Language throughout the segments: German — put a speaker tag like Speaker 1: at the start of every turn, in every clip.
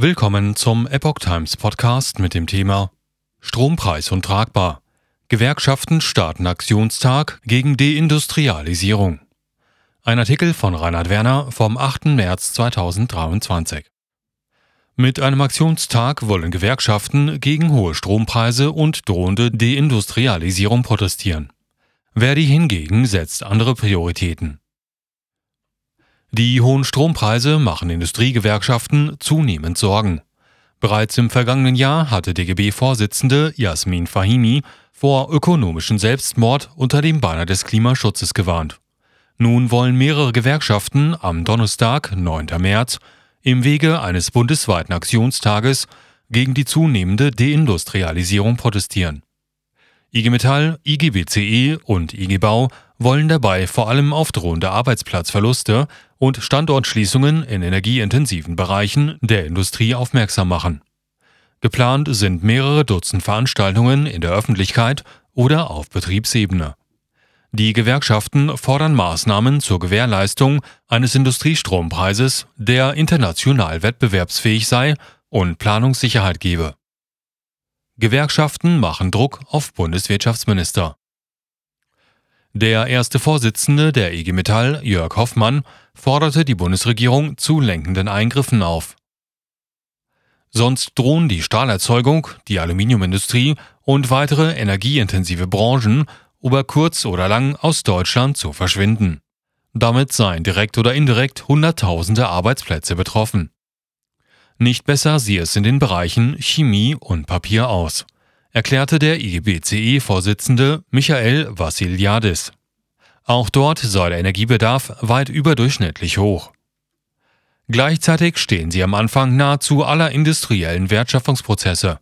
Speaker 1: Willkommen zum Epoch Times Podcast mit dem Thema Strompreis untragbar. Gewerkschaften starten Aktionstag gegen Deindustrialisierung. Ein Artikel von Reinhard Werner vom 8. März 2023. Mit einem Aktionstag wollen Gewerkschaften gegen hohe Strompreise und drohende Deindustrialisierung protestieren. Verdi hingegen setzt andere Prioritäten. Die hohen Strompreise machen Industriegewerkschaften zunehmend Sorgen. Bereits im vergangenen Jahr hatte DGB-Vorsitzende Jasmin Fahimi vor ökonomischen Selbstmord unter dem Banner des Klimaschutzes gewarnt. Nun wollen mehrere Gewerkschaften am Donnerstag, 9. März, im Wege eines bundesweiten Aktionstages gegen die zunehmende Deindustrialisierung protestieren. IG Metall, IG BCE und IG Bau wollen dabei vor allem auf drohende Arbeitsplatzverluste und Standortschließungen in energieintensiven Bereichen der Industrie aufmerksam machen. Geplant sind mehrere Dutzend Veranstaltungen in der Öffentlichkeit oder auf Betriebsebene. Die Gewerkschaften fordern Maßnahmen zur Gewährleistung eines Industriestrompreises, der international wettbewerbsfähig sei und Planungssicherheit gebe. Gewerkschaften machen Druck auf Bundeswirtschaftsminister. Der erste Vorsitzende der IG Metall, Jörg Hoffmann, forderte die Bundesregierung zu lenkenden Eingriffen auf. Sonst drohen die Stahlerzeugung, die Aluminiumindustrie und weitere energieintensive Branchen über kurz oder lang aus Deutschland zu verschwinden. Damit seien direkt oder indirekt Hunderttausende Arbeitsplätze betroffen. Nicht besser siehe es in den Bereichen Chemie und Papier aus, erklärte der IGBCE-Vorsitzende Michael Vassiliadis. Auch dort sei der Energiebedarf weit überdurchschnittlich hoch. Gleichzeitig stehen sie am Anfang nahezu aller industriellen Wertschöpfungsprozesse.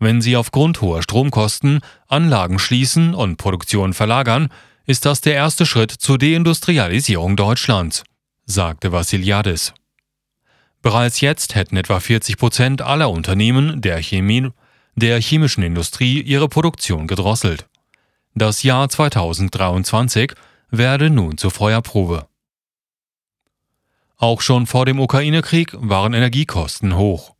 Speaker 1: Wenn sie aufgrund hoher Stromkosten Anlagen schließen und Produktion verlagern, ist das der erste Schritt zur Deindustrialisierung Deutschlands, sagte Vassiliadis. Bereits jetzt hätten etwa 40 Prozent aller Unternehmen der Chemie, der chemischen Industrie ihre Produktion gedrosselt. Das Jahr 2023 werde nun zur Feuerprobe. Auch schon vor dem Ukraine-Krieg waren Energiekosten hoch.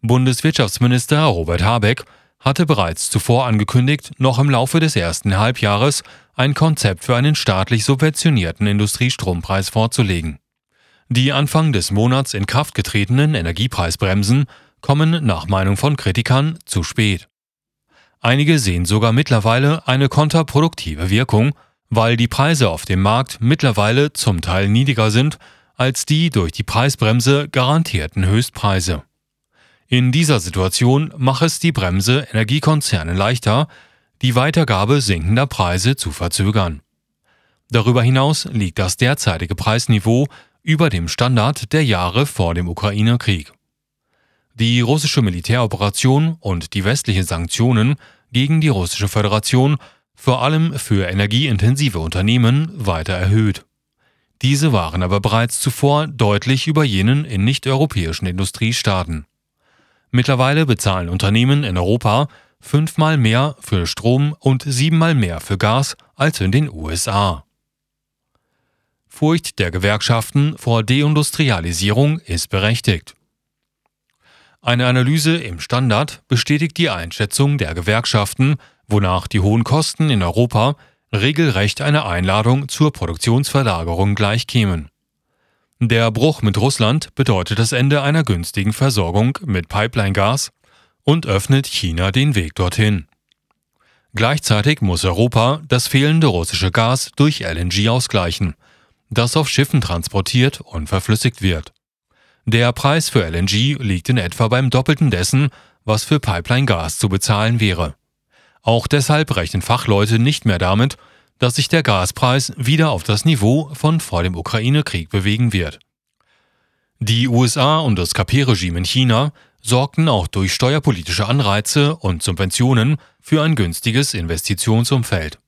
Speaker 1: Bundeswirtschaftsminister Robert Habeck hatte bereits zuvor angekündigt, noch im Laufe des ersten Halbjahres ein Konzept für einen staatlich subventionierten Industriestrompreis vorzulegen. Die Anfang des Monats in Kraft getretenen Energiepreisbremsen kommen nach Meinung von Kritikern zu spät. Einige sehen sogar mittlerweile eine kontraproduktive Wirkung, weil die Preise auf dem Markt mittlerweile zum Teil niedriger sind als die durch die Preisbremse garantierten Höchstpreise. In dieser Situation mache es die Bremse Energiekonzerne leichter, die Weitergabe sinkender Preise zu verzögern. Darüber hinaus liegt das derzeitige Preisniveau über dem Standard der Jahre vor dem Ukraine-Krieg. Die russische Militäroperation und die westlichen Sanktionen gegen die russische Föderation vor allem für energieintensive Unternehmen weiter erhöht. Diese waren aber bereits zuvor deutlich über jenen in nicht-europäischen Industriestaaten. Mittlerweile bezahlen Unternehmen in Europa fünfmal mehr für Strom und siebenmal mehr für Gas als in den USA. Furcht der Gewerkschaften vor Deindustrialisierung ist berechtigt. Eine Analyse im Standard bestätigt die Einschätzung der Gewerkschaften, wonach die hohen Kosten in Europa regelrecht eine Einladung zur Produktionsverlagerung gleichkämen. Der Bruch mit Russland bedeutet das Ende einer günstigen Versorgung mit Pipeline-Gas und öffnet China den Weg dorthin. Gleichzeitig muss Europa das fehlende russische Gas durch LNG ausgleichen – das auf Schiffen transportiert und verflüssigt wird. Der Preis für LNG liegt in etwa beim Doppelten dessen, was für Pipeline-Gas zu bezahlen wäre. Auch deshalb rechnen Fachleute nicht mehr damit, dass sich der Gaspreis wieder auf das Niveau von vor dem Ukraine-Krieg bewegen wird. Die USA und das KP-Regime in China sorgten auch durch steuerpolitische Anreize und Subventionen für ein günstiges Investitionsumfeld.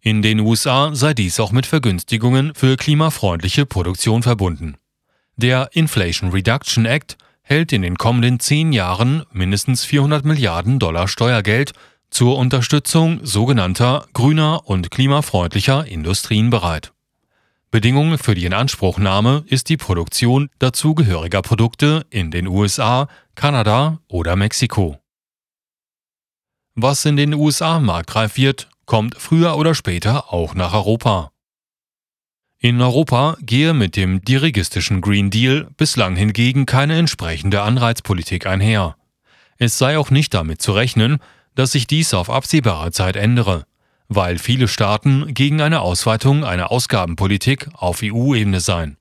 Speaker 1: In den USA sei dies auch mit Vergünstigungen für klimafreundliche Produktion verbunden. Der Inflation Reduction Act hält in den kommenden zehn Jahren mindestens 400 Milliarden Dollar Steuergeld zur Unterstützung sogenannter grüner und klimafreundlicher Industrien bereit. Bedingung für die Inanspruchnahme ist die Produktion dazugehöriger Produkte in den USA, Kanada oder Mexiko. Was in den USA marktreif wird, kommt früher oder später auch nach Europa. In Europa gehe mit dem dirigistischen Green Deal bislang hingegen keine entsprechende Anreizpolitik einher. Es sei auch nicht damit zu rechnen, dass sich dies auf absehbare Zeit ändere, weil viele Staaten gegen eine Ausweitung einer Ausgabenpolitik auf EU-Ebene seien.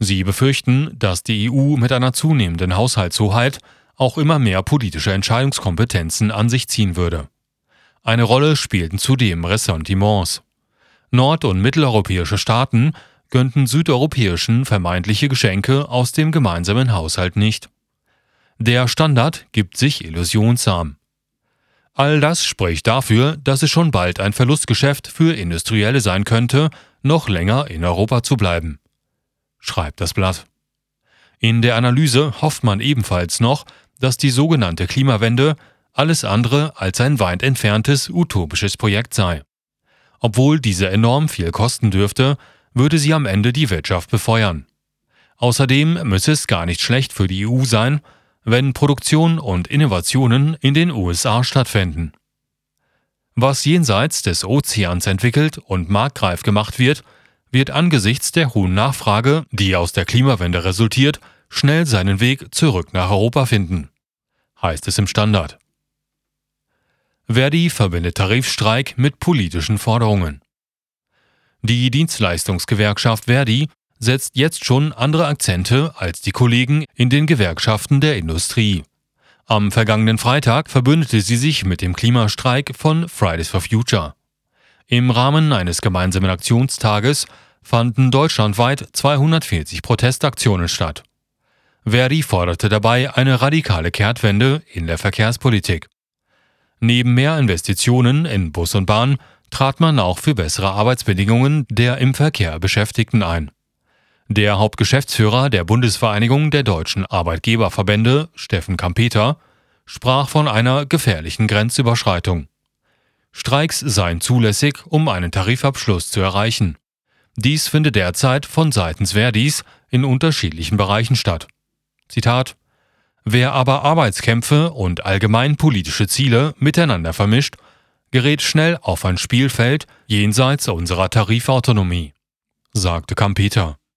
Speaker 1: Sie befürchten, dass die EU mit einer zunehmenden Haushaltshoheit auch immer mehr politische Entscheidungskompetenzen an sich ziehen würde. Eine Rolle spielten zudem Ressentiments. Nord- und mitteleuropäische Staaten gönnten südeuropäischen vermeintliche Geschenke aus dem gemeinsamen Haushalt nicht. Der Standard gibt sich illusionsam. All das spricht dafür, dass es schon bald ein Verlustgeschäft für Industrielle sein könnte, noch länger in Europa zu bleiben. Schreibt das Blatt. In der Analyse hofft man ebenfalls noch, dass die sogenannte Klimawende alles andere als ein weit entferntes utopisches Projekt sei. Obwohl diese enorm viel kosten dürfte, würde sie am Ende die Wirtschaft befeuern. Außerdem müsse es gar nicht schlecht für die EU sein, wenn Produktion und Innovationen in den USA stattfinden. Was jenseits des Ozeans entwickelt und marktreif gemacht wird, wird angesichts der hohen Nachfrage, die aus der Klimawende resultiert, schnell seinen Weg zurück nach Europa finden, heißt es im Standard. Verdi verbindet Tarifstreik mit politischen Forderungen. Die Dienstleistungsgewerkschaft Verdi setzt jetzt schon andere Akzente als die Kollegen in den Gewerkschaften der Industrie. Am vergangenen Freitag verbündete sie sich mit dem Klimastreik von Fridays for Future. Im Rahmen eines gemeinsamen Aktionstages fanden deutschlandweit 240 Protestaktionen statt. Verdi forderte dabei eine radikale Kehrtwende in der Verkehrspolitik. Neben mehr Investitionen in Bus und Bahn trat man auch für bessere Arbeitsbedingungen der im Verkehr Beschäftigten ein. Der Hauptgeschäftsführer der Bundesvereinigung der deutschen Arbeitgeberverbände, Steffen Kampeter, sprach von einer gefährlichen Grenzüberschreitung. Streiks seien zulässig, um einen Tarifabschluss zu erreichen. Dies finde derzeit von seitens Verdis in unterschiedlichen Bereichen statt. Zitat Wer aber Arbeitskämpfe und allgemein politische Ziele miteinander vermischt, gerät schnell auf ein Spielfeld jenseits unserer Tarifautonomie, sagte Kampeter.